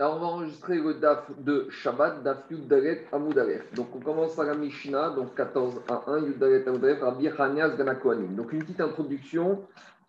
Alors, on va enregistrer le DAF de Shabbat, DAF Yud Dalet Amud Donc, on commence par la Mishnah, donc 14 à 1, Yud Dalet Amud Rabbi Hanias Ganakoanim. Donc, une petite introduction,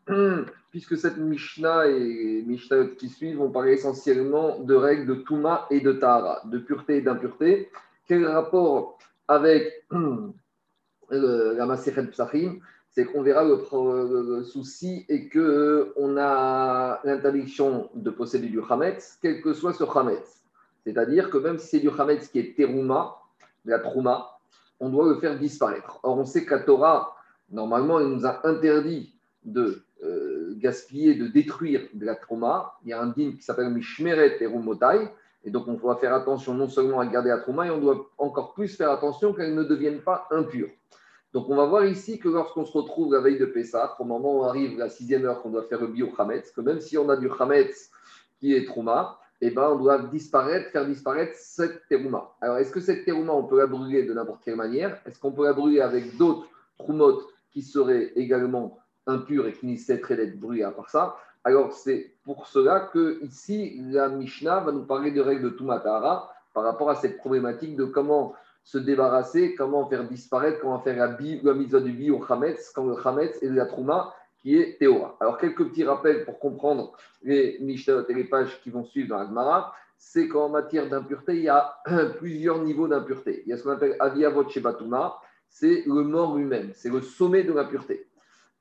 puisque cette Mishnah et Mishnah qui suivent vont parler essentiellement de règles de Touma et de Tahara, de pureté et d'impureté. Quel rapport avec la Masechet Psachim? C'est qu'on verra le, souci et que on a l'interdiction de posséder du Hametz, quel que soit ce Hametz. C'est-à-dire que même si c'est du Hametz qui est terouma, de la trouma, on doit le faire disparaître. Or, on sait qu'à Torah, normalement, il nous a interdit de euh, gaspiller, de détruire de la trouma. Il y a un dîme qui s'appelle Mishmeret Terumotai. Et donc, on doit faire attention non seulement à garder la trouma, et on doit encore plus faire attention qu'elle ne devienne pas impure. Donc, on va voir ici que lorsqu'on se retrouve la veille de Pessah, au moment où arrive la sixième heure qu'on doit faire le bio Hametz, que même si on a du Hametz qui est Trouma, eh ben, on doit disparaître, faire disparaître cette terouma. Alors, est-ce que cette terouma, on peut la brûler de n'importe quelle manière? Est-ce qu'on peut la brûler avec d'autres troumotes qui seraient également impures et qui nécessiteraient d'être brûlées à part ça? Alors, c'est pour cela que ici, la Mishnah va nous parler de règles de Tumatara par rapport à cette problématique de comment se débarrasser, comment faire disparaître, comment faire la, bi, la mise du bi au Hametz, quand le Hametz est de la Trouma qui est Théora. Alors, quelques petits rappels pour comprendre les Mishnah et les pages qui vont suivre dans Agmara. C'est qu'en matière d'impureté, il y a plusieurs niveaux d'impureté. Il y a ce qu'on appelle Aviyavot Shebatuma, c'est le mort lui-même, c'est le sommet de l'impureté.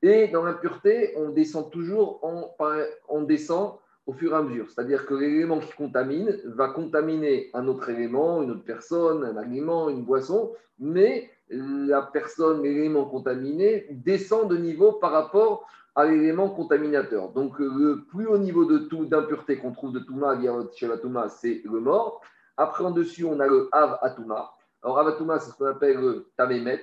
Et dans l'impureté, on descend toujours, on descend au fur et à mesure. C'est-à-dire que l'élément qui contamine va contaminer un autre élément, une autre personne, un aliment, une boisson, mais la personne, l'élément contaminé, descend de niveau par rapport à l'élément contaminateur. Donc, le plus haut niveau de tout d'impureté qu'on trouve de Touma, chez la c'est le mort. Après, en dessus, on a le Av Atuma. Alors, Av Atuma, c'est ce qu'on appelle le Tamémet.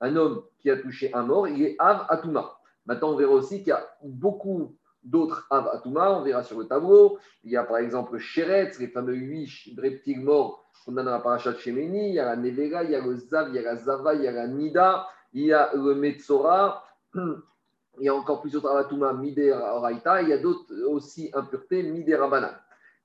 Un homme qui a touché un mort, il est Av Atuma. Maintenant, on verra aussi qu'il y a beaucoup d'autres Avatuma, on verra sur le tableau. Il y a par exemple Sheretz, les fameux huit reptiles morts qu'on a dans la paracha de. Il y a la Nevera, il y a le Zav, il y a la Zava, il y a la Nida, il y a le Metzora. Il y a encore plusieurs Avatuma, Midera Oraita. Il y a d'autres aussi impuretés, Midera Banane.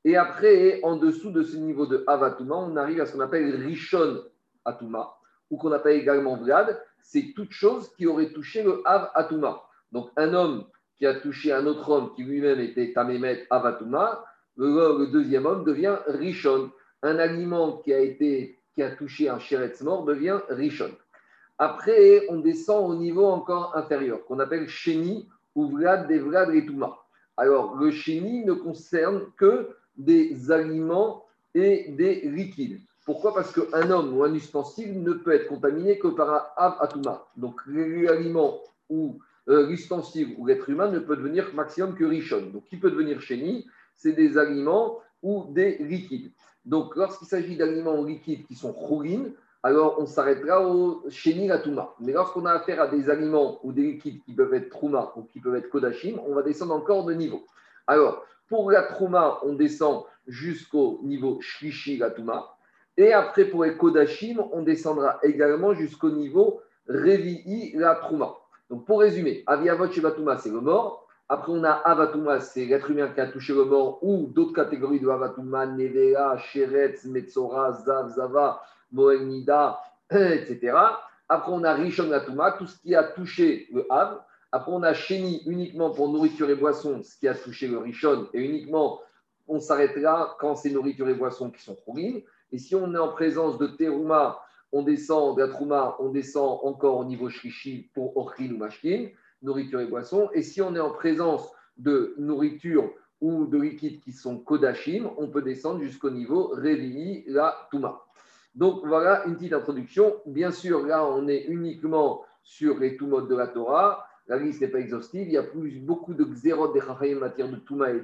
Et après, en dessous de ce niveau de Avatuma, on arrive à ce qu'on appelle Rishon Atuma, ou qu'on appelle également Vlad. C'est toute chose qui aurait touché le Av Atuma. Donc un homme qui a touché un autre homme qui lui-même était Tamémet Avatuma, le, deuxième homme devient Rishon. Un aliment qui a, été, qui a touché un Sheretz mort devient Rishon. Après, on descend au niveau encore inférieur, qu'on appelle Sheni ou Vlad des Vlad Retuma. Alors, le Sheni ne concerne que des aliments et des liquides. Pourquoi? Parce qu'un homme ou un ustensile ne peut être contaminé que par un Av Atuma. Donc, l'aliment ou euh, l'ustensile ou l'être humain ne peut devenir maximum que richon. Donc, qui peut devenir chéni C'est des aliments ou des liquides. Donc, lorsqu'il s'agit d'aliments liquides qui sont chourines, alors on s'arrêtera au chéni la touma. Mais lorsqu'on a affaire à des aliments ou des liquides qui peuvent être trouma ou qui peuvent être kodachim, on va descendre encore de niveau. Alors, pour la trouma, on descend jusqu'au niveau shlishi la. Et après, pour les kodachim, on descendra également jusqu'au niveau revi'i la trouma. Donc, pour résumer, Aviavot Shevatuma, c'est le mort. Après, on a Avatuma, c'est l'être humain qui a touché le mort, ou d'autres catégories de Avatuma, Nevea, Sheretz, Metzora, Zav, Zava, Moenida, etc. Après, on a Rishon Latuma, tout ce qui a touché le Av. Après, on a Sheni uniquement pour nourriture et boissons, ce qui a touché le Rishon, et uniquement, on s'arrêtera quand c'est nourriture et boissons qui sont pourries. Et si on est en présence de Teruma, on descend de la trouma, on descend encore au niveau shrishi pour orchil ou mashkin, nourriture et boissons. Et si on est en présence de nourriture ou de liquides qui sont kodashim, on peut descendre jusqu'au niveau revi'i la touma. Donc voilà une petite introduction. Bien sûr, là, on est uniquement sur les modes de la Torah. La liste n'est pas exhaustive. Il y a beaucoup de xérot des chachamim en matière de touma et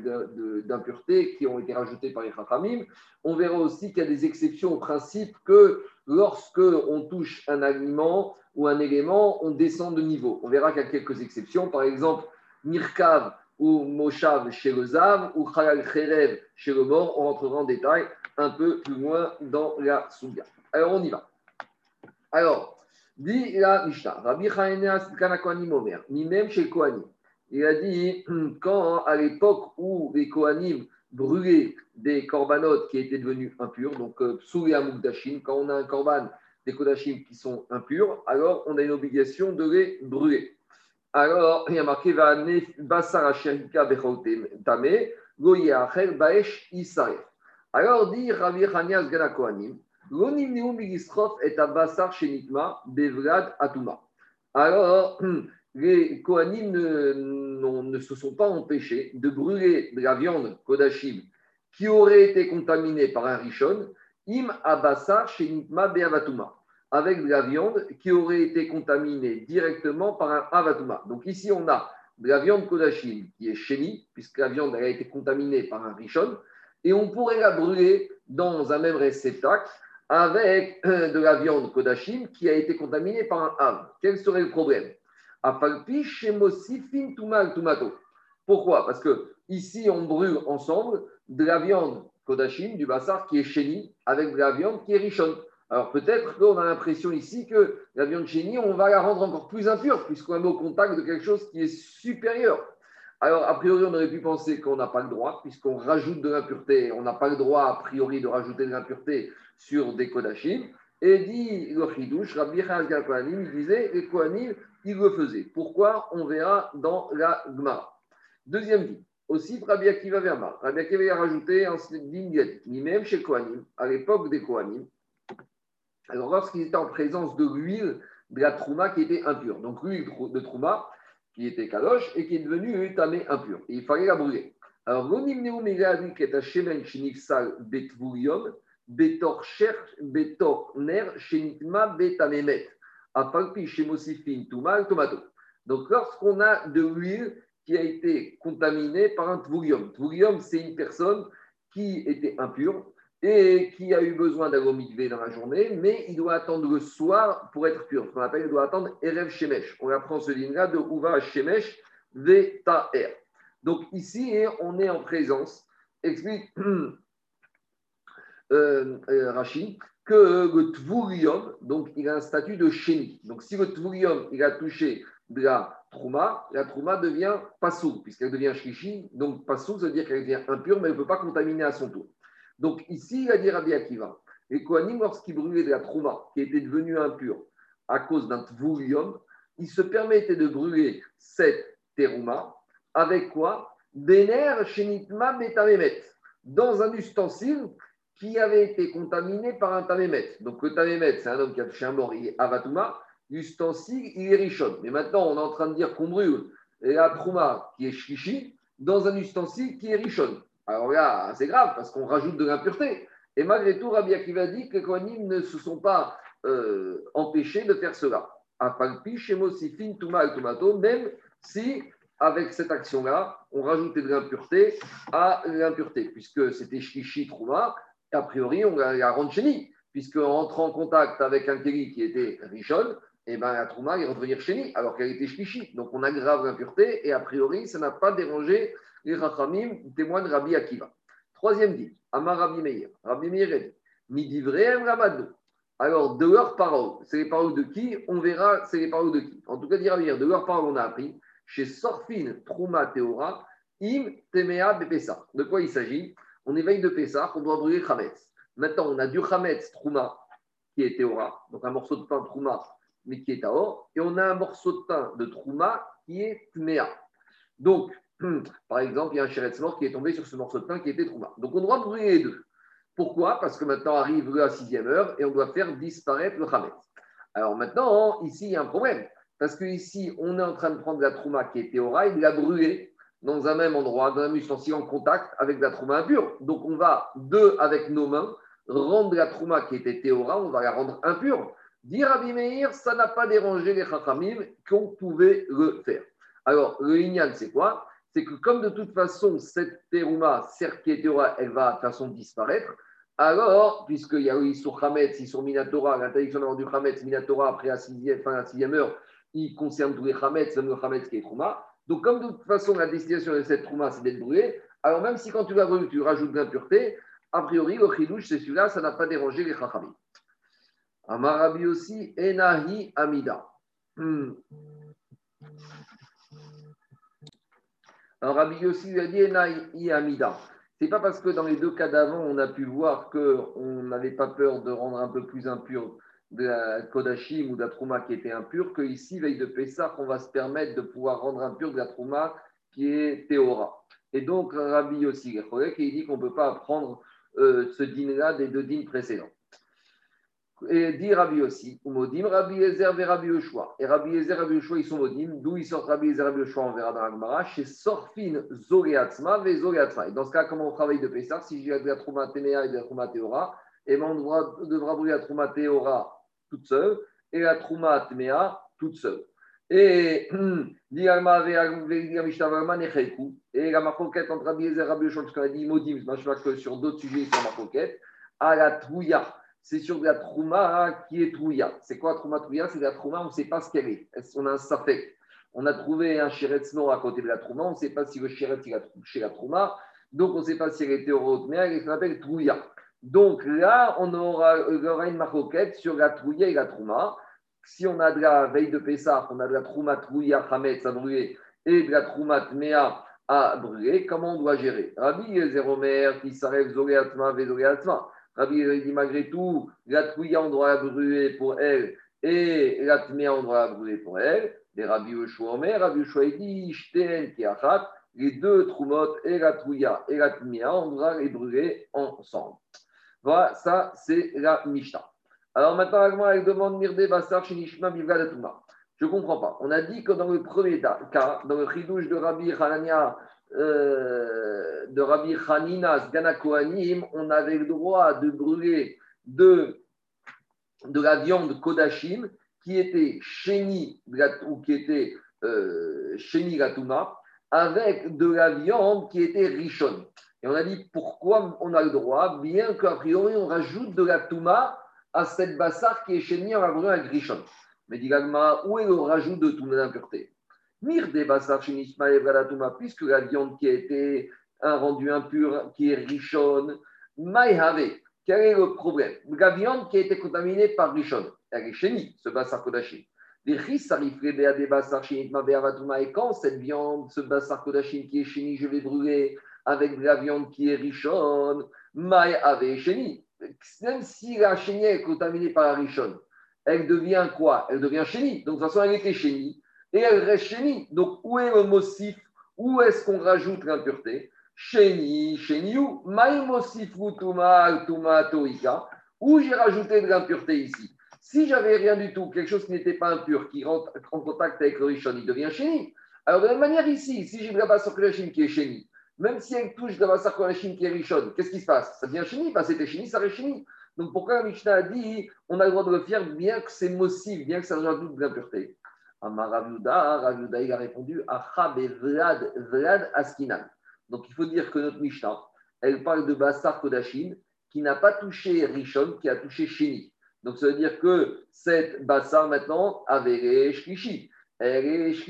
d'impureté qui ont été rajoutés par les chachamim. On verra aussi qu'il y a des exceptions au principe que lorsque on touche un aliment ou un élément, on descend de niveau. On verra qu'il y a quelques exceptions. Par exemple, Mirkav ou Moshav chez le Zav ou Khalal Kherev chez le mort. On rentrera en détail un peu plus loin dans la Souga. Alors, on y va. Alors, dit la Mishnah, Rabbi Kanakoanim Omer, ni même chez Kohanim. Il a dit, quand à l'époque où les Kohanim brûler des corbanotes qui étaient devenus impurs, donc euh, sous les quand on a un corban des Kodachim qui sont impurs, alors on a une obligation de les brûler. Alors, il y a marqué Basar Tame, Baesh Alors, dit Ravi Hanias Gana Alors, les Kohanim ne, se sont pas empêchés de brûler de la viande Kodashim qui aurait été contaminée par un Rishon, im Abasar Shenitma Beavatuma, avec de la viande qui aurait été contaminée directement par un Avatuma. Donc ici, on a de la viande Kodashim qui est chénie, puisque la viande a été contaminée par un Rishon, et on pourrait la brûler dans un même réceptacle avec euh, de la viande Kodashim qui a été contaminée par un Av. Quel serait le problème? Pourquoi? Parce que ici, on brûle ensemble de la viande Kodashim, du bassar qui est chéni, avec de la viande qui est richonne. Alors peut-être qu'on a l'impression ici que la viande chénie, on va la rendre encore plus impure, puisqu'on est au contact de quelque chose qui est supérieur. Alors, a priori, on aurait pu penser qu'on n'a pas le droit, puisqu'on rajoute de l'impureté. On n'a pas le droit, a priori, de rajouter de l'impureté sur des Kodashim. Et dit le Chidouche, Rabbi il disait les Kohanim, ils le faisaient. Pourquoi? On verra dans la Gemara. Deuxième dit, aussi Rabbi Akiva Verma. Rabbi Akiva a rajouté un ni même chez Kohanim, à l'époque des Kohanim, alors lorsqu'ils étaient en présence de l'huile de la Trouma qui était impure. Donc l'huile de Trouma qui était kadosh et qui est devenue tamé impure. Et il fallait la brûler. Alors, l'onim neum qui est à Shemen Shinifsal Betvurium, Betor Ner Shenitma Betamemet. Apalpi Shemosifin Tumal Tomato. Donc, lorsqu'on a de l'huile qui a été contaminée par un tvurium, tvurium, c'est une personne qui était impure et qui a eu besoin d'aller dans la journée, mais il doit attendre le soir pour être pur. Ce qu'on appelle, il doit attendre Erev Shemesh. On apprend ce ligne-là de Uva Shemesh Vetaer. Donc ici, on est en présence, explique euh, euh, Rachid, que le tvurium, donc il a un statut de chéni. Donc si le tvurium, il a touché de la trouma, la trouma devient passou, puisqu'elle devient shlishi. Donc passou, ça veut dire qu'elle devient impure, mais elle ne peut pas contaminer à son tour. Donc ici, il a dit Rabbi Akiva, les Kohanim, lorsqu'ils brûlaient de la trouma, qui était devenue impure à cause d'un tvurium, ils se permettaient de brûler cette terouma avec quoi? Dener shenitma betamemet, dans un ustensile qui avait été contaminé par un tamémet. Donc le tamémet, c'est un homme qui a touché un mort, il est avatuma, l'ustensile, il est richonne. Mais maintenant, on est en train de dire qu'on brûle la trouma qui est shishi dans un ustensile qui est richonne. Alors là, c'est grave parce qu'on rajoute de l'impureté. Et malgré tout, Rabbi Akiva dit que les Kohanim ne se sont pas euh, empêchés de faire cela. Tomato, même si avec cette action-là, on rajoutait de l'impureté à l'impureté, puisque c'était Shlishi Trouma, a priori, on la rend chéni, puisque en entrant en contact avec un Kéli qui était Richon, et eh ben, la Trouma est revenir chéni, alors qu'elle était Shlishi. Donc on aggrave l'impureté, et a priori, ça n'a pas dérangé les Rachamim, témoignent Rabbi Akiva. Troisième dit, Amar Rabbi Meir. Rabbi Meir est dit, Ramadou. Alors, de leurs paroles, c'est les paroles de qui On verra, c'est les paroles de qui. En tout cas, dire de leurs paroles, on a appris chez Sorfin Trouma Teora, Im Temea Bepesa. De quoi il s'agit On éveille de Pessah, on doit brûler Chametz. Maintenant, on a du Chametz Trouma qui est Teora, donc un morceau de pain Trouma, mais qui est Taor, et on a un morceau de pain de Trouma qui est Tmea. Donc, par exemple, il y a un Sheretz mort qui est tombé sur ce morceau de pain qui était Trouma. Donc, on doit brûler les deux. Pourquoi? Parce que maintenant arrive la sixième heure et on doit faire disparaître le Chametz. Alors maintenant, ici, il y a un problème. Parce qu'ici, on est en train de prendre la trouma qui était et de la brûler dans un même endroit, dans un ustensile en contact avec la trouma impure. Donc, on va, deux, avec nos mains, rendre la trouma qui était théora, on va la rendre impure. Dire à Bimeir, ça n'a pas dérangé les chachamim qu'on pouvait le faire. Alors, le ignal, c'est quoi? C'est que comme de toute façon, cette terouma, certes qui est elle va de toute façon disparaître, alors, puisqu'il y a eu sur Hametz, sur Minatora, l'interdiction du Hametz, Minatora, après la sixième, fin la sixième heure, il concerne tous les Hametz, même le Hametz qui est Trouma. Donc, comme de toute façon, la destination de cette Trouma, c'est d'être brûlé, alors même si quand tu vas brûler, tu rajoutes l'impureté, a priori, le chidouche, c'est celui-là, ça n'a pas dérangé les Chachamim. Amarabi aussi, Enahi Amida. Hmm. Alors, Rabbi aussi lui a dit Enahi Amida. C'est pas parce que dans les deux cas d'avant, on a pu voir qu'on n'avait pas peur de rendre un peu plus impur de la Kodashim ou de la Trouma qui était impure, qu'ici, veille de Pessah, on va se permettre de pouvoir rendre impur de la Trouma qui est Théora. Et donc, Rabbi aussi, il dit qu'on ne peut pas apprendre euh, ce dîner-là des deux dînes précédents. Et dit Rabbi aussi, ou Modim, Rabbi Ezer et Rabbi. Et Rabbi Ezer et Rabbi ils sont Modim. D'où ils sortent Rabbi Ezer et Rabbi on verra dans la Gemara. Chez Sorfin, Zoreatzma, ve. Et dans ce cas, comment on travaille de Pessah? Si j'ai de la Trouma Téméa et de la Théora, et ben on devra, devra brûler la Trouma Théora toute seule et la Trouma Téméa toute seule. Et et la marcoquette entre Rabbi Ezer et Rabbi Yoshua, parce qu'on a dit Modim, je que sur d'autres sujets, ils sont marcoquette, à la c'est sur de la trouma qui est trouya. C'est quoi trouma trouya C'est de la trouma, on ne sait pas ce qu'elle est. On a un safek? On a trouvé un shiretz mort à côté de la trouma, on ne sait pas si le shiretz il a touché la trouma, donc on ne sait pas si elle était au mais elle s'appelle trouya. Donc là, on aura, une maroquette sur la trouya et la trouma. Si on a de la veille de Pessah, on a de la trouma trouya chametz à brûler et de la trouma tmea à brûler, comment on doit gérer? Rabbi Zeromer, qui s'arrête zoreatma, vezoreatma. Rabbi dit malgré tout, la Trouya, on doit la brûler pour elle et la Tmea, on doit la brûler pour elle. Les Rabbi Yoshua Omer, Rabbi Yoshua dit, Shten Kiachat, les deux Trumot et la Trouya et la Tmea, on doit les brûler ensemble. Voilà, ça c'est la Mishnah. Alors maintenant, elle demande Mirde Bassar Shinishma Bivgadatuma. Je ne comprends pas. On a dit que dans le premier cas, dans le chidouche de Rabbi Hanania euh, de Rabbi Hanina Sgana on avait le droit de brûler de, la viande Kodashim qui était chéni ou qui était euh, Gatuma avec de la viande qui était richonne. Et on a dit pourquoi on a le droit, bien qu'a priori on rajoute de la Touma à cette bassar qui est chéni en la brûlant avec richonne. Mais dit où est le rajout de Touma d'impureté? Mir des puisque la viande qui a été rendue impure, qui est richonne, maïhave. Quel est le problème? La viande qui a été contaminée par richonne, elle est chénie, ce bassar kodashim. Et quand cette viande, ce bassar kodashim qui est chéni, je vais brûler avec de la viande qui est richonne, maïhave chéni. Même si la chénie est contaminée par la richonne, elle devient quoi? Elle devient chénie. Donc de toute façon, elle était chénie et elle reste chéni. Donc, où est le mossif Où est-ce qu'on rajoute l'impureté? Chéni, chéniou, maï tuma, toika. Où j'ai rajouté de l'impureté ici? Si j'avais rien du tout, quelque chose qui n'était pas impur, qui rentre en contact avec le richon, il devient chéni. Alors, de la même manière ici, si j'ai de la basse qui est chéni, même si elle touche de la basse qui est richonne, qu'est-ce qui se passe? Ça devient chéni, parce que c'était chéni, ça reste chéni. Donc pourquoi Mishnah a dit on a le droit de le faire bien que c'est mossif, bien que ça rajoute de l'impureté? Ravuda, il a répondu Achab Vlad, Vlad Askinan. Donc il faut dire que notre Mishnah, elle parle de Bassar Kodashim qui n'a pas touché Rishon, qui a touché Sheni. Donc ça veut dire que cette Bassar maintenant avait Shlishi. Elle est.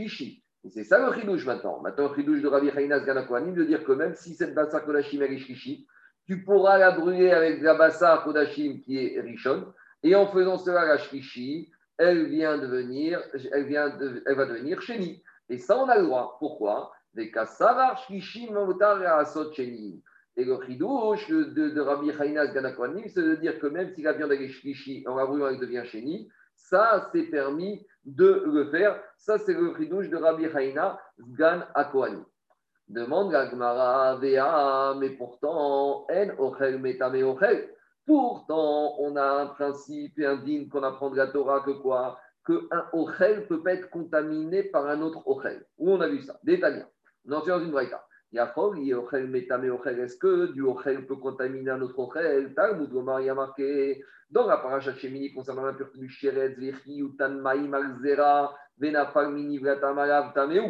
Et c'est ça le chidouche maintenant. Maintenant, le chidouche de Rabbi Hainas Ganakoanim de dire que même si cette Bassar Kodashim est Shlishi, tu pourras la brûler avec la Bassar Kodashim qui est Rishon. Et en faisant cela, la elle vient devenir, elle vient elle va devenir chéni. Et ça, on a le droit. Pourquoi Et le chidouche de, de, Rabbi Chainas Ganakwanim, c'est de dire que même si la viande est shlishi, en la brûlant, elle devient chéni, ça, c'est permis de le faire. Ça, c'est le chidouche de Rabbi Haina Gan Akoani. Demande la Gemara, mais pourtant, en ochel metame ochel. Pourtant, on a un principe et un digne qu'on apprend de la Torah que quoi? Qu'un ochel peut pas être contaminé par un autre ochel. Où on a vu ça? Détaillé. On en dans une braïta. Il ochel metame ochel. Est-ce que du ochel peut contaminer un autre ochel? Talmud Gomar, y a marqué dans la paracha Shemini concernant l'impureté du sheretz, vechi, utan maïm alzera, venafal mini vratamalav tameu.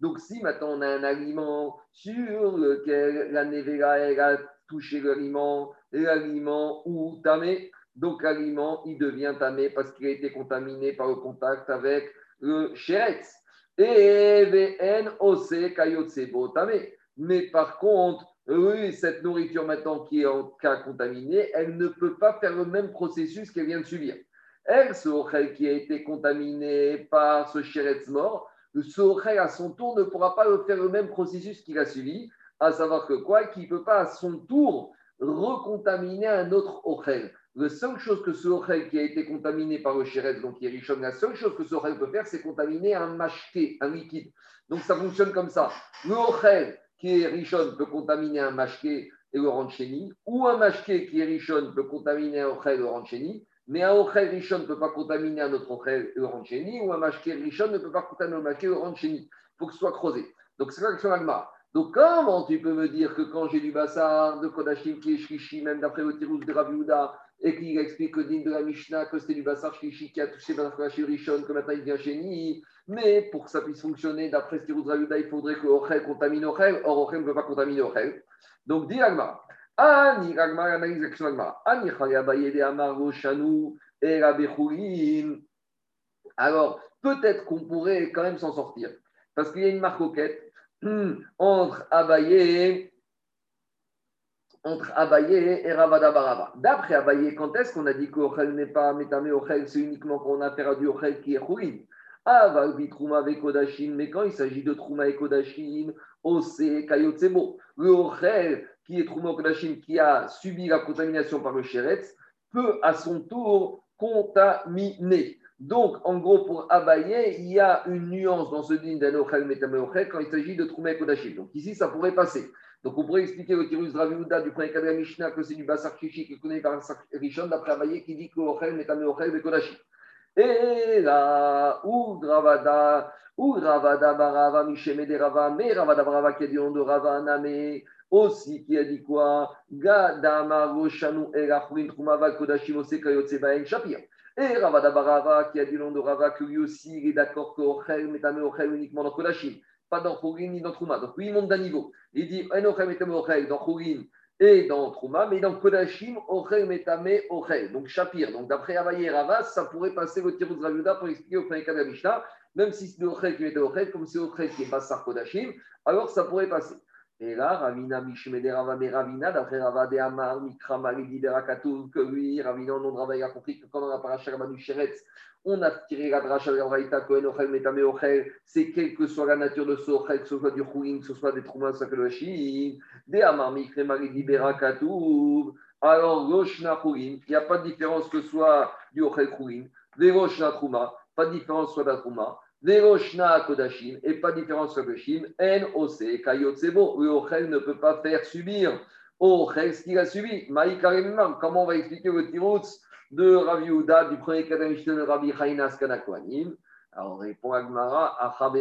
Donc, si maintenant on a un aliment sur lequel la nevera a touché l'aliment, l'aliment ou tamé. Donc l'aliment, il devient tamé parce qu'il a été contaminé par le contact avec le sheretz. Et VN OC kayotsebo tamé. Mais par contre, oui, cette nourriture maintenant qui est en cas contaminé, elle ne peut pas faire le même processus qu'elle vient de subir. Elle, ce ochel qui a été contaminé par ce sheretz mort, ce ochel à son tour ne pourra pas faire le même processus qu'il a suivi À savoir que quoi? Qu'il ne peut pas à son tour recontaminer un autre ochel. La seule chose que ce ochel qui a été contaminé par le chéret, donc qui est richon, la seule chose que ce ochel peut faire, c'est contaminer un machké, un liquide. Donc ça fonctionne comme ça. Le ochel qui est richon peut contaminer un machké et le rancheni, ou un machké qui est richon peut contaminer un ochel et le rancheni, mais un ochel richon ne peut pas contaminer un autre ochel et le ou un machké richon ne peut pas contaminer un machké et le. Il faut que ce soit creusé. Donc c'est ça que l'agma. Donc, comment tu peux me dire que quand j'ai du bassar de Kodashim qui est shlishi, même d'après le tirous de Raviouda, et qu'il explique au din de la Mishnah que c'était du bassar shlishi qui a touché Kodashim Rishon, que maintenant il devient chéni, mais pour que ça puisse fonctionner, d'après ce tirous de Raviouda, il faudrait que Ochel contamine Ochel, or Ochel ne peut pas contaminer Ochel. Donc, dit Agmara. Ani Agmara, analyse l'action Agmara. Ani Roshanu, et Alors, peut-être qu'on pourrait quand même s'en sortir, parce qu'il y a une marque Hmm. Entre Abaye, entre Abaye et Ravada Barava. D'après Abaye, quand est-ce qu'on a dit qu'Ochel n'est pas Metame Ochel, c'est uniquement quand on a affaire à du Ochel qui est Khourin Aval Trouma avec Kodashim, mais quand il s'agit de Trouma et Kodashim, Ose Kayotsebo, le Ochel qui est Trouma Kodashim, qui a subi la contamination par le Sheretz, peut à son tour contaminer. Donc, en gros, pour Abaye, il y a une nuance dans ce din d'Anochel Metameochel quand il s'agit de Troumé Kodashim. Donc, ici, ça pourrait passer. Donc, on pourrait expliquer au Tirus Draviouda du premier cas de la Mishnah que c'est du Bassar Chichi qui connaît par Rishon, d'après Abaye qui dit que Ochel Metameochel Kodashim. Et là, ou Dravada, ou Ravada Barava, Mishemede Rava, mais Ravada Barava qui a dit on de Rava Name, aussi qui a dit quoi? Gadama Roshanu Erachrin Trumava Kodashim Ose Kayotse Baen Shapir. Et Ravada Barava qui a dit nom de Rava que lui aussi il est d'accord que Ochel metame Ochel uniquement dans Kodashim, pas dans Chorin ni dans Trouma. Donc lui il monte d'un niveau. Il dit En Ochel metame Ochel dans Chorin et dans Trouma, mais dans Kodashim, Ochel metame Ochel. Donc Shapir. Donc d'après Avaye et Rava, ça pourrait passer le tirou de Raviuda pour expliquer au premier cas de la Mishnah, même si c'est Ochel qui mettait Ochel, comme c'est Ochel qui est Bassar Kodashim, alors ça pourrait passer. Et là, Ravina Mishmede Rava Ravina, d'après Rava de Amar, Mikra Maridi Berakatou, que lui, Ravina, non Rava, il a compris que quand on a paraché Rabanu Sheretz, on a tiré la dracha de Ravaïta, Kohen Ochel, Metame Ochel, c'est quelle que soit la nature de ce Ochel, que ce soit du Khouin, que ce soit des Troumas, que ce soit de Chine, de Amar, Mikra Maridi Berakatou, alors Roshna Khouin, il n'y a pas de différence que ce soit du Ochel Khouin, des Roshna Trouma, pas de différence soit de la Trouma. Veroshna Kodashim, et pas différence Kodashim, N OC, Kayotsebo, le Ochel ne peut pas faire subir au Ochel ce qu'il a subi. Maïkarimman, comment on va expliquer le tirutz de Ravi Uda, du premier Kadamishte de Rabbi Chainas Kanakwanim Alors on répond à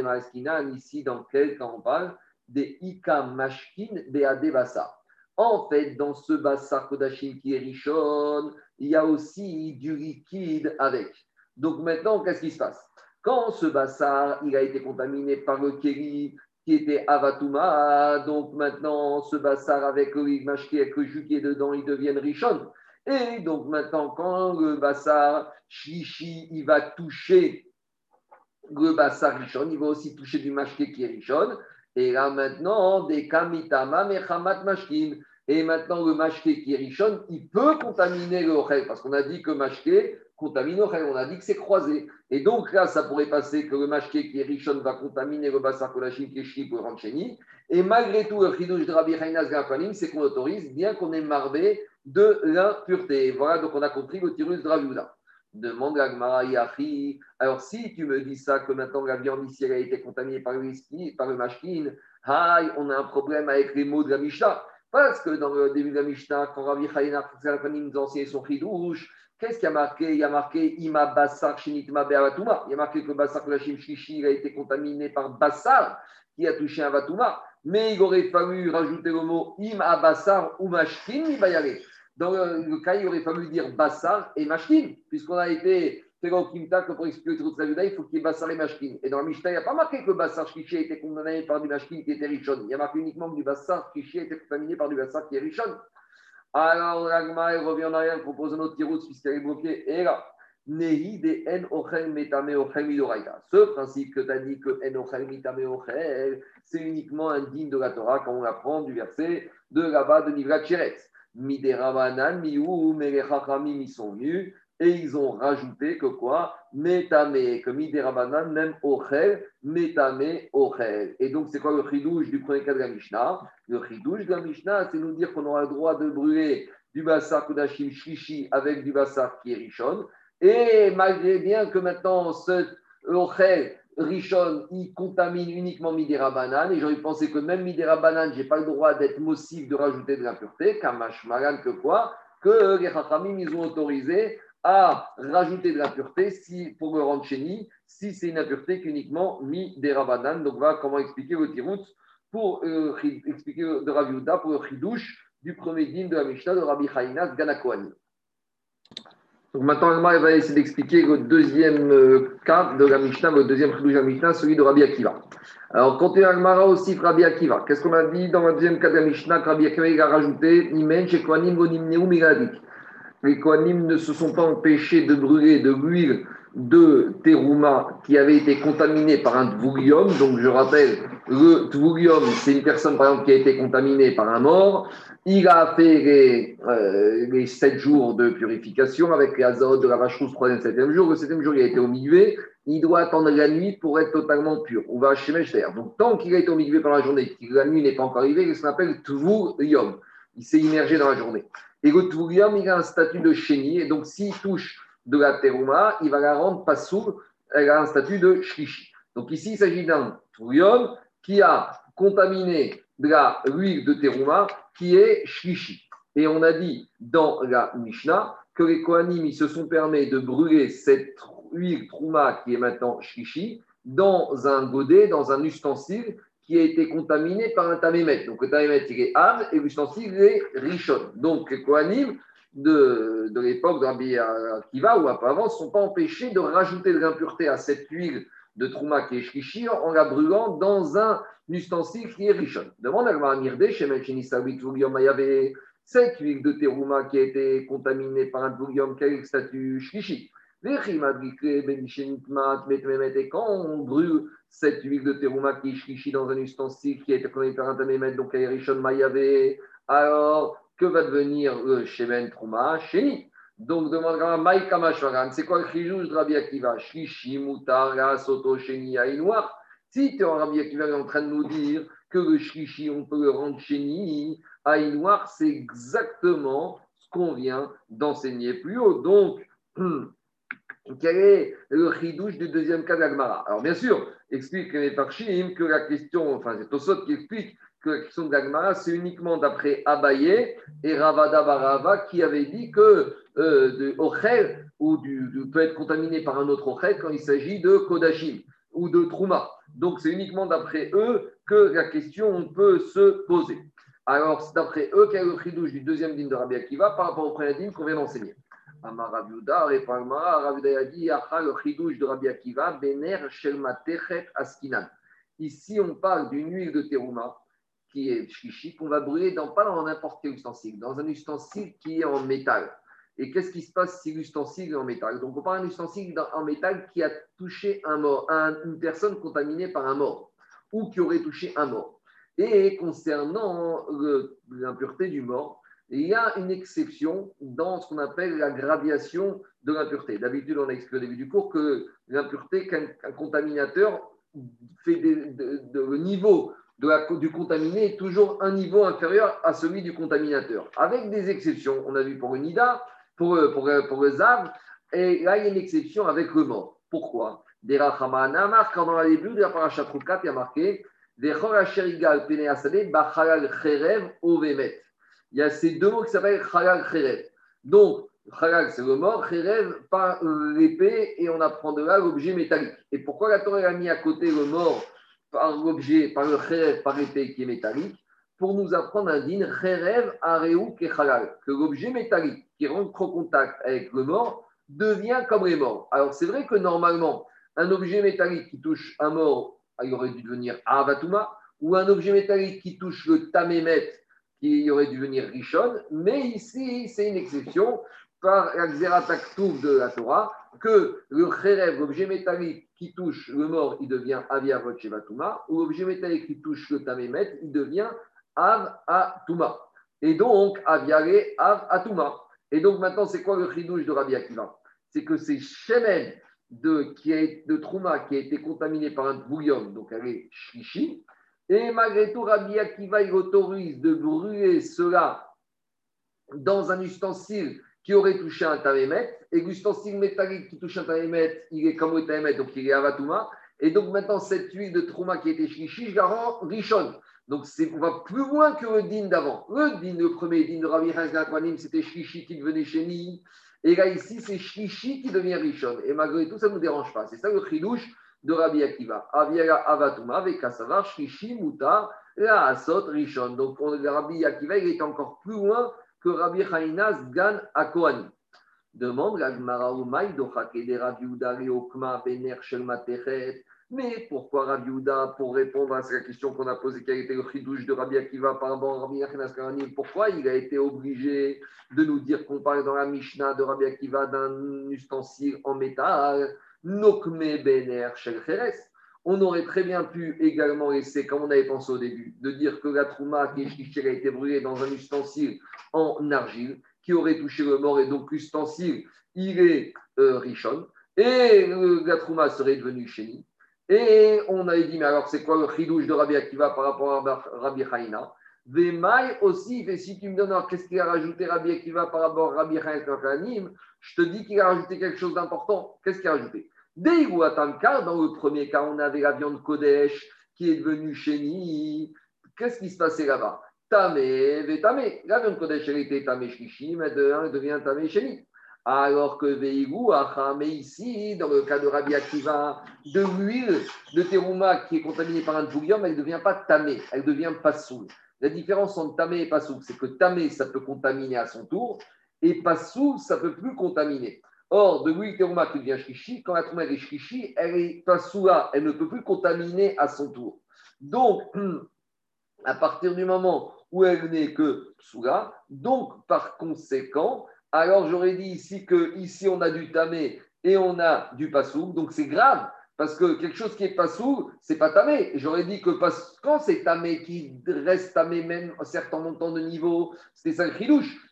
Maskinan, ici dans quel cas on parle? Des Ika Mashkin Beade Bassa. En fait, dans ce Bassa Kodashim qui est richonne, il y a aussi du liquide avec. Donc maintenant, qu'est-ce qui se passe? Quand ce bassar, il a été contaminé par le kéli qui était avatuma, donc maintenant ce bassar avec le mashki, avec le jus qui est dedans, il devient richon. Et donc maintenant, quand le bassar chichi, il va toucher le bassar richon, il va aussi toucher du mashki qui est richon. Et là maintenant, des kamitama mechamat mashkin. Et maintenant, le mashke qui est richon, il peut contaminer le parce qu'on a dit que mashke, contamine On a dit que c'est croisé. Et donc là, ça pourrait passer que le mashké qui est richon va contaminer le bassar kolachim qui est chip ou rancheni. Et malgré tout, le chidouj de Rabbi Hainas c'est qu'on autorise, bien qu'on ait marvé de l'impureté. Voilà, donc on a compris le tirus de Raviuda. Demande à Yachi. Alors, si tu me dis ça, que maintenant la viande ici a été contaminée par le whisky, par le mashkin, on a un problème avec les mots de la Mishnah. Parce que dans le début de la Mishnah, quand Rabbi Hainas nous enseignait son chidouj, Qu'est-ce qu'il y a marqué? Il y a marqué Ima Bassar Shinitma Be'avatuma. Il y a marqué que Bassar Kulashim Shishi a été contaminé par Bassar qui a touché un Vatuma. Mais il aurait fallu rajouter le mot Ima Bassar ou Mashkin Dans le, cas, il aurait fallu dire Bassar et Mashkin, puisqu'on a été Kimta que pour expliquer toute la il faut qu'il y ait Bassar et Mashkin. Et dans la Mishnah, il n'y a pas marqué que Bassar Shishi a été contaminé par du Mashkin qui était Richon. Il y a marqué uniquement que du Bassar Shishi a été contaminé par du Bassar qui est Richon. Alors, l'agma, revient en arrière, propose un autre tirout puisqu'elle est bloquée. Et là, Nehi de En Ochel Metame Ochel Midoraïta. Ce principe que tu as dit que En Ochel Metame Ochel, c'est uniquement un digne de la Torah quand on apprend du verset de là-bas de Nivra Cheretz. Miderabanan, Miou, Merechachamim, ils sont venus. Et ils ont rajouté que quoi? Metame, comme Iderabanan, même Ochel, Metame, Ochel. Et donc, c'est quoi le chidouche du premier cas de la Mishnah? Le chidouche de la Mishnah, c'est nous dire qu'on aura le droit de brûler du bassar Kodashim Shishi avec du bassar qui est Rishon. Et malgré bien que maintenant, ce Ochel, Rishon, il contamine uniquement Midera Banane. Et j'aurais pensé que même Midera Banane, je n'ai pas le droit d'être mossif de rajouter de l'impureté. Kamash Magan, que quoi? Que les Chachamim, ils ont autorisé à rajouter de l'impureté si, pour le rendre chéni, si c'est une impureté qu'uniquement mi des rabanan. Donc voilà comment expliquer le tirout pour euh, expliquer de Rav pour le chidouche du premier dîme de la Mishnah de Rabbi Chayinas Ganakoani. Donc maintenant, elle va essayer d'expliquer le deuxième euh, cas de la Mishnah, le deuxième chidouche de la Mishnah, celui de Rabbi Akiva. Alors, il Agmara aussi, Rabbi Akiva, qu'est-ce qu'on a dit dans le deuxième cas de la Mishnah Rabbi Akiva a rajouté Nimen, Shekwanim, Gonim, Neum, les Kohanim ne se sont pas empêchés de brûler de l'huile de terouma qui avait été contaminée par un tvoulium. Donc, je rappelle, le tvoulium, c'est une personne, par exemple, qui a été contaminée par un mort. Il a fait les, euh, sept jours de purification avec l'azote de la vache rousse, troisième, septième jour. Le septième jour, il a été omigué. Il doit attendre la nuit pour être totalement pur. On va chez Mechter. Donc, tant qu'il a été omigué pendant la journée, que la nuit n'est pas encore arrivée, il s'appelle tvoulium. Il s'est immergé dans la journée. Et le Tvurium, il a un statut de chéni. Et donc, s'il touche de la terouma, il va la rendre pas sourde. Elle a un statut de shlishi. Donc, ici, il s'agit d'un Tvurium qui a contaminé de l'huile de terouma qui est shlishi. Et on a dit dans la Mishnah que les Kohanim ils se sont permis de brûler cette huile trouma qui est maintenant shlishi dans un godet, dans un ustensile qui a été contaminé par un tamémet. Donc le tamémet, il est âme et l'ustensile, est richon. Donc les Kohanim de, de l'époque de Akiva ou avant ne sont pas empêchés de rajouter de l'impureté à cette huile de Trouma qui est shkishi en la brûlant dans un ustensile qui est richon. Demande à Mirde, chez il y avait cette huile de terouma qui a été contaminée par un a le statut shkishi. Et quand on brûle cette huile de terouma qui est dans un ustensile qui a été connu par un tamémet, donc Rishon Mayave, alors que va devenir le Shemen Trouma Sheni Donc demandera Maïka Mashwaran, c'est quoi le chijouj de Rabbi Akiva? Shlishi, Mutar, Soto, Sheni, Aïnoir. Si tu es en Rabbi Akiva est en train de nous dire que le Shlishi, on peut le rendre Sheni, Aïnoir, c'est exactement ce qu'on vient d'enseigner plus haut. Donc, quel est le chidouche du deuxième cas d'Agmara Alors, bien sûr, explique les que la question, enfin, c'est Tosot qui explique que la question d'Agmara, c'est uniquement d'après Abaye et Ravada Barava qui avait dit que euh, de Ochel ou du, peut être contaminé par un autre Ochel quand il s'agit de Kodashim ou de Trouma. Donc, c'est uniquement d'après eux que la question peut se poser. Alors, c'est d'après eux quel est le chidouche du deuxième dîme de Rabbi Akiva par rapport au premier dîme qu'on vient d'enseigner. Amarabiuda, Repalmara, Raviuda a dit de Rabbi Akiva, Bener Shelmatechet Askinan. Ici, on parle d'une huile de terouma qui est chichi, qu'on va brûler dans, pas dans n'importe quel ustensile, dans un ustensile qui est en métal. Et qu'est-ce qui se passe si l'ustensile est en métal? Donc, on parle d'un ustensile en métal qui a touché un mort, une personne contaminée par un mort, ou qui aurait touché un mort. Et concernant l'impureté du mort, il y a une exception dans ce qu'on appelle la gradation de l'impureté. D'habitude, on a expliqué au début du cours que l'impureté qu'un contaminateur fait le niveau de la, du contaminé est toujours un niveau inférieur à celui du contaminateur. Avec des exceptions, on a vu pour une Ida, pour, pour, le Zav, et là, il y a une exception avec le mort. Pourquoi? Des de la paracha 4, il y a marqué Des Cherev Ovemet il y a ces deux mots qui s'appellent Chalal Kherev. Donc, Chalal, c'est le mort, Kherev, par l'épée, et on apprend de là l'objet métallique. Et pourquoi la Torah a mis à côté le mort par l'objet, par le Kherev, par l'épée qui est métallique? Pour nous apprendre un din, Kherev, Areu, Kechalal, que l'objet métallique qui rentre en contact avec le mort devient comme les morts. Alors, c'est vrai que normalement, un objet métallique qui touche un mort, il aurait dû devenir Avatuma, ou un objet métallique qui touche le Tamémet, qui aurait dû venir Rishon, mais ici, c'est une exception par la de la Torah, que le Kherev, l'objet métallique qui touche le mort, il devient Aviavot Shevatuma, ou l'objet métallique qui touche le Tamémet, il devient Av Et donc, Aviare Av Atuma. Et donc maintenant, c'est quoi le chidouche de Rabbi Akiva? C'est que c'est Shemen de, qui a, de Trouma qui a été contaminé par un bouillon, donc elle est Shlishi. Et malgré tout, Rabbi Akiva, il autorise de brûler cela dans un ustensile qui aurait touché un tamémet. Et l'ustensile métallique qui touche un tamémet, il est comme un tamémet, donc il est avatouma. Et donc maintenant, cette huile de Trouma qui été Shlishi, je la rends richonne. Donc, on va plus loin que le din d'avant. Le din, le premier din de Rabbi Hanzakwanim, c'était Shlishi qui devenait Chéni. Et là, ici, c'est Shlishi qui devient Rishon. Et malgré tout, ça ne nous dérange pas. C'est ça le chidouche de Rabbi Akiva. La Asot, Rishon. Donc, on, Rabbi Akiva, il est encore plus loin que Rabbi Haïnaz Gan Akoani. Demande la Gemara Umaï, Dochake de Rabbi Udari Okma, Bener Shel Matechet. Mais pourquoi Rabbi Uda, pour répondre à la question qu'on a posée, quel était le chidouche de Rabbi Akiva par rapport à Rabbi Karani, pourquoi il a été obligé de nous dire qu'on parle dans la Mishnah de Rabbi Akiva d'un ustensile en métal, on aurait très bien pu également laisser, comme on avait pensé au début, de dire que la trouma qui a été brûlée dans un ustensile en argile, qui aurait touché le mort, et donc l'ustensile, il est euh, richon, et la trouma serait devenue chénie. Et on avait dit, mais alors c'est quoi le chidouche de Rabbi Akiva par rapport à Rabbi Haïna Vemaï aussi, et si tu me donnes qu'est-ce qu'il a rajouté Rabbi Akiva par rapport à Rabbi Haïna je te dis qu'il a rajouté quelque chose d'important. Qu'est-ce qu'il a rajouté? Atamkar, dans le premier cas, on avait la viande Kodesh qui est devenue chénie. Qu'est-ce qui se passait là-bas? Tamé, Vétamé. La viande Kodesh, elle était Tamé de elle devient Tamé Chéni. Alors que Veigou, mais ici, dans le cas de Rabbi Akiva, de l'huile de terouma qui est contaminée par un bouillon, elle ne devient pas tamé, elle devient pasoul. La différence entre tamé et pasoul, c'est que tamé, ça peut contaminer à son tour, et pasoul, ça ne peut plus contaminer. Or, de l'huile terouma qui devient shrishi, quand la trouma est shrishi, elle est pasoula, elle ne peut plus contaminer à son tour. Donc, à partir du moment où elle n'est que soula, donc par conséquent, alors j'aurais dit ici que ici on a du tamé et on a du passou, donc c'est grave. Parce que quelque chose qui est passou, c'est pas tamé. J'aurais dit que quand c'est tamé qui reste tamé même un certain montant de niveau, c'est ça le.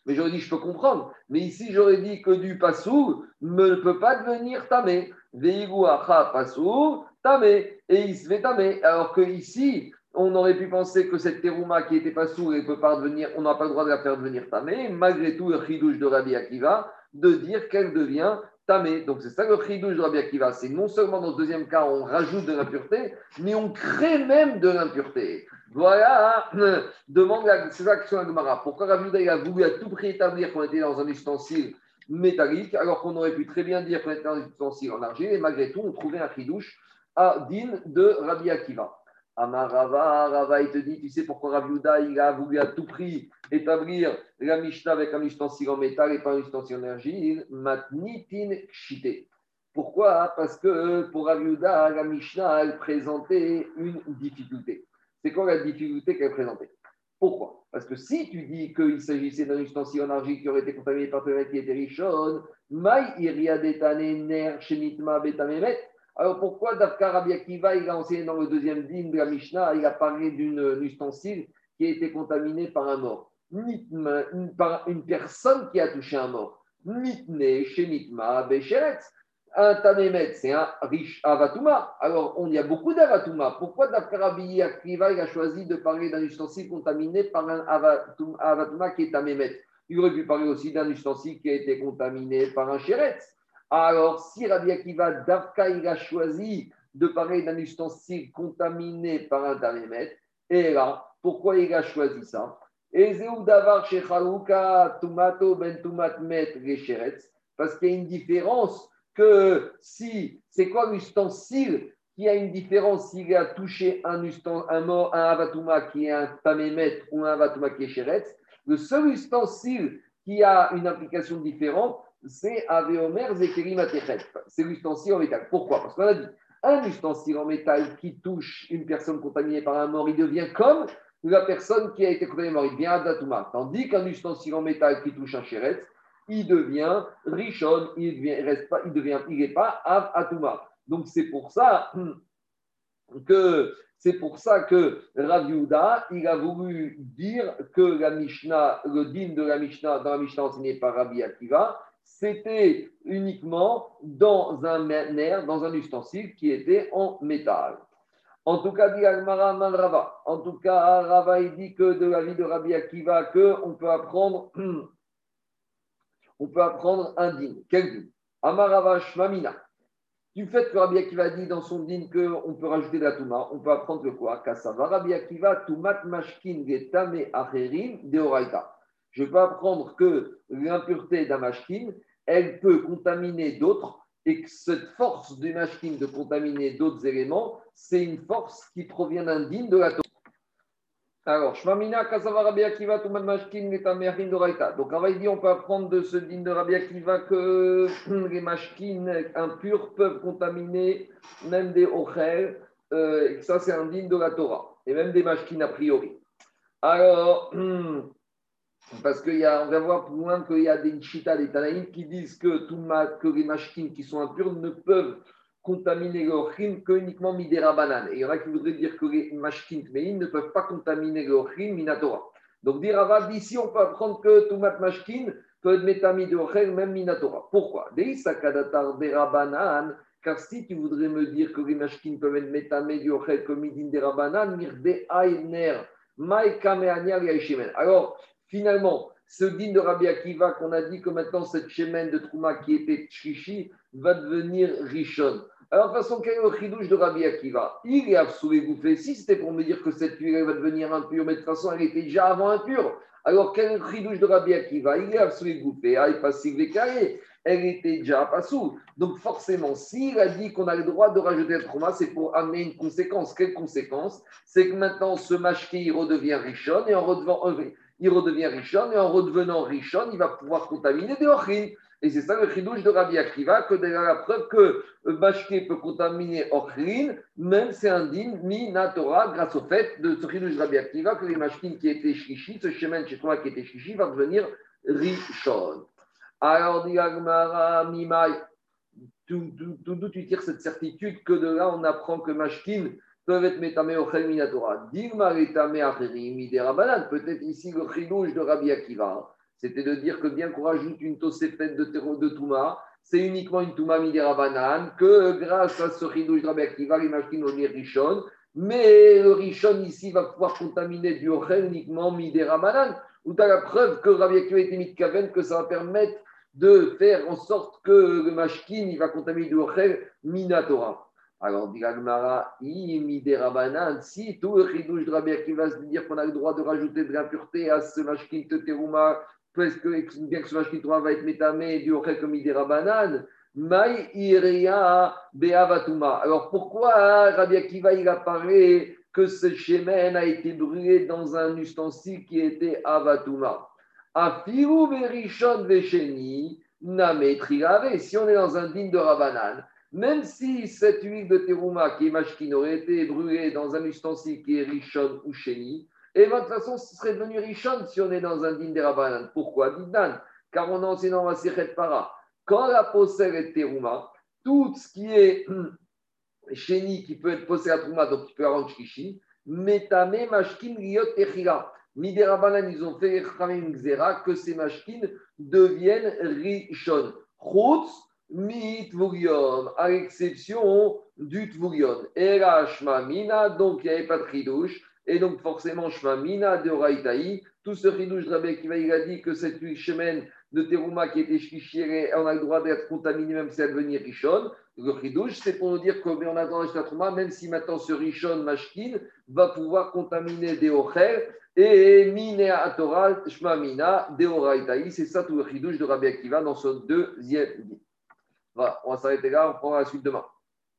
Mais j'aurais dit, je peux comprendre. Mais ici, j'aurais dit que du passou ne peut pas devenir tamé. Veigu acha passou, tamé. Et il se fait tamé. Alors que ici, on aurait pu penser que cette terouma qui n'était pas sourde, elle peut pas devenir, on n'a pas le droit de la faire devenir tamé. Malgré tout, le chidouche de Rabbi Akiva, de dire qu'elle devient tamé. Donc c'est ça le chidouche de Rabbi Akiva. C'est non seulement dans ce deuxième cas, on rajoute de l'impureté, mais on crée même de l'impureté. Voilà, demande c'est ça question Gemara. Pourquoi Rabbi a voulu à tout prix établir qu'on était dans un ustensile métallique, alors qu'on aurait pu très bien dire qu'on était dans un ustensile en argile, et malgré tout, on trouvait un chidouche à din de Rabbi Akiva. Amarava, Rava, il te dit, tu sais pourquoi Rav il a voulu à tout prix établir la Mishnah avec un ustensile en métal et pas un ustensile en argile, matnitin chité. Pourquoi? Parce que pour Rav la Mishnah, elle présentait une difficulté. C'est quoi la difficulté qu'elle présentait? Pourquoi? Parce que si tu dis qu'il s'agissait d'un ustensile en argile qui aurait été contaminé par le qui était richonne, Mai iria detane ner shemitma betamemet, alors pourquoi Dafka Rabbi Akiva, il a enseigné dans le deuxième dîme de la Mishnah, il a parlé d'une ustensile qui a été contaminée par un mort Par une personne qui a touché un mort. Mitne, Shemitma, Becheretz. Un Tamémet, c'est un riche Avatuma. Alors, on y a beaucoup d'Avatuma. Pourquoi Dafka Rabbi Akiva, il a choisi de parler d'un ustensile contaminé par un Avatuma qui est Tamémet Il aurait pu parler aussi d'un ustensile qui a été contaminé par un Sheretz. Alors, si Rabbi Akiva Davka, il a choisi de parler d'un ustensile contaminé par un tamémet, et là, pourquoi il a choisi ça? Ben parce qu'il y a une différence que si, c'est quoi l'ustensile qui a une différence s'il a touché un, ustensile, un mort, un avatuma qui est un tamémet ou un avatuma qui est le seul ustensile qui a une application différente, c'est Aveomer Zekeri C'est l'ustensile en métal. Pourquoi? Parce qu'on a dit, un ustensile en métal qui touche une personne contaminée par un mort, il devient comme la personne qui a été contaminée mort, il devient Adatuma. Tandis qu'un ustensile en métal qui touche un chéret, il devient Rishon, il ne reste pas, il devient, il n'est pas Atuma. Donc c'est pour ça que c'est pour ça que il a voulu dire que la Mishnah, le din de la Mishnah, dans la Mishnah enseignée par Rabbi Akiva, c'était uniquement dans un nerf, dans un ustensile qui était en métal. En tout cas, dit Rava. En tout cas, Rava il dit que de la vie de Rabbi Akiva, que on peut apprendre, on peut apprendre un din. Quel din Amarava Shmamina. Du fait que Rabbi Akiva dit dans son din qu'on peut rajouter de la Touma, on peut apprendre quoi? Kassava Rabbi Akiva, Tumat Mashkin Getame Acherim Deoraita. Je peux apprendre que l'impureté d'un mashkin, elle peut contaminer d'autres et que cette force du mashkin de contaminer d'autres éléments, c'est une force qui provient d'un din de la Torah. Alors, Shmamina Kasava Rabbi Akiva Tuman Mashkin Getamerim Doraita. Donc, on va dire, on peut apprendre de ce din de Rabbi Akiva que les mashkin impurs peuvent contaminer même des ochel, euh, et que ça, c'est un din de la Torah, et même des mashkin a priori. Alors, Parce qu'on va voir plus loin qu'il y a des chita, des tanaïm qui disent que, tout que les machkines qui sont impurs ne peuvent contaminer le ochrim que uniquement midera banane. Et il y en a qui voudraient dire que les mashkines ils ne peuvent pas contaminer le ochrim minatora. Donc, dire d'ici, on peut apprendre que tout mat mashkin peut être métami de même minatora. Pourquoi? Deisakadatar banane, car si tu voudrais me dire que les mashkines peuvent être métamé du ochrim comme midin derabanan, mirde aïner, alors, Finalement, ce din de Rabbi Akiva qu'on a dit que maintenant cette chemène de Trouma qui était Chichi va devenir Rishon. Alors, de toute façon, quel est le chidouche de Rabbi Akiva? Il est absolument gouffé. Si c'était pour me dire que cette huile va devenir impure, mais de toute façon, elle était déjà avant impure. Alors, quel est le chidouche de Rabbi Akiva? Il est absolument gouffé. Ah, il. Elle était déjà pas sous. Donc, forcément, s'il a dit qu'on a le droit de rajouter le trauma, c'est pour amener une conséquence. Quelle conséquence? C'est que maintenant, ce mashki redevient Rishon et en redevant il redevient Richon, et en redevenant Richon, il va pouvoir contaminer des Ochrin. Et c'est ça le chidouche de Rabbi Akiva, que derrière la preuve que Bashke peut contaminer Ochrin, même c'est un din Minatora, grâce au fait de ce chidouche de Rabbi Akiva, que les machines qui étaient chichi, ce chemin chez toi qui était chichi, va devenir Richon. Alors, dit Mimai, d'où tu tires cette certitude que de là on apprend que Mashkin peuvent être métamé au Minatora. Dilma Peut-être ici le chidouche de Rabbi Akiva, c'était de dire que bien qu'on rajoute une tosefet de, de Touma, c'est uniquement une Touma Midera Banan, que grâce à ce chidouche de Rabbi Akiva, les machines vont Rishon. Mais le Rishon ici va pouvoir contaminer du Ochel uniquement Midera Banan. Où tu as la preuve que Rabbi Akiva était mis que ça va permettre de faire en sorte que le mashkin il va contaminer du Ochel Minatora. Alors, dit Agmara, si tout le chidouche de Rabbi Akiva se dire qu'on a le droit de rajouter de l'impureté à ce mashkin teteruma, parce que bien que ce mashkin va être métamé du ochel comme idera banane, Mai iria beavatuma. Alors pourquoi Rabbi Akiva il a que ce shemen a été brûlé dans un ustensile qui était avatuma? Afiru verishon vesheni name Si on est dans un digne de Rabanan, même si cette huile de terouma qui est mashkin aurait été brûlée dans un ustensile qui est richon ou chéni, et de toute façon, ce serait devenu richon si on est dans un din des Rabbanan. Pourquoi Didan Car on enseigne dans la Sichet Para. Quand la possède est terouma, tout ce qui est chéni qui peut être possède à trouma, donc qui peut rendre chichi, metame mashkin liot echila. Miderabanan, ils ont fait que ces mashkin deviennent richon. Chutz, mi à l'exception du tvurion. Et là, shmamina, donc il n'y avait pas de chidouche, et donc forcément shmamina de raitaï, tout ce chidouche de Rabbi Kiva, il a dit que cette huile de terouma qui était shkichiré, on a le droit d'être contaminé même si elle devenait richonne. Le chidouche, c'est pour nous dire qu'on a dans la trouma, même si maintenant ce richon mashkin va pouvoir contaminer des ochel, et minea atoral shmamina de oraitaï, c'est ça tout le chidouche de Rabbi Akiva dans ce deuxième dit. Voilà, on va s'arrêter là, on prend la suite demain.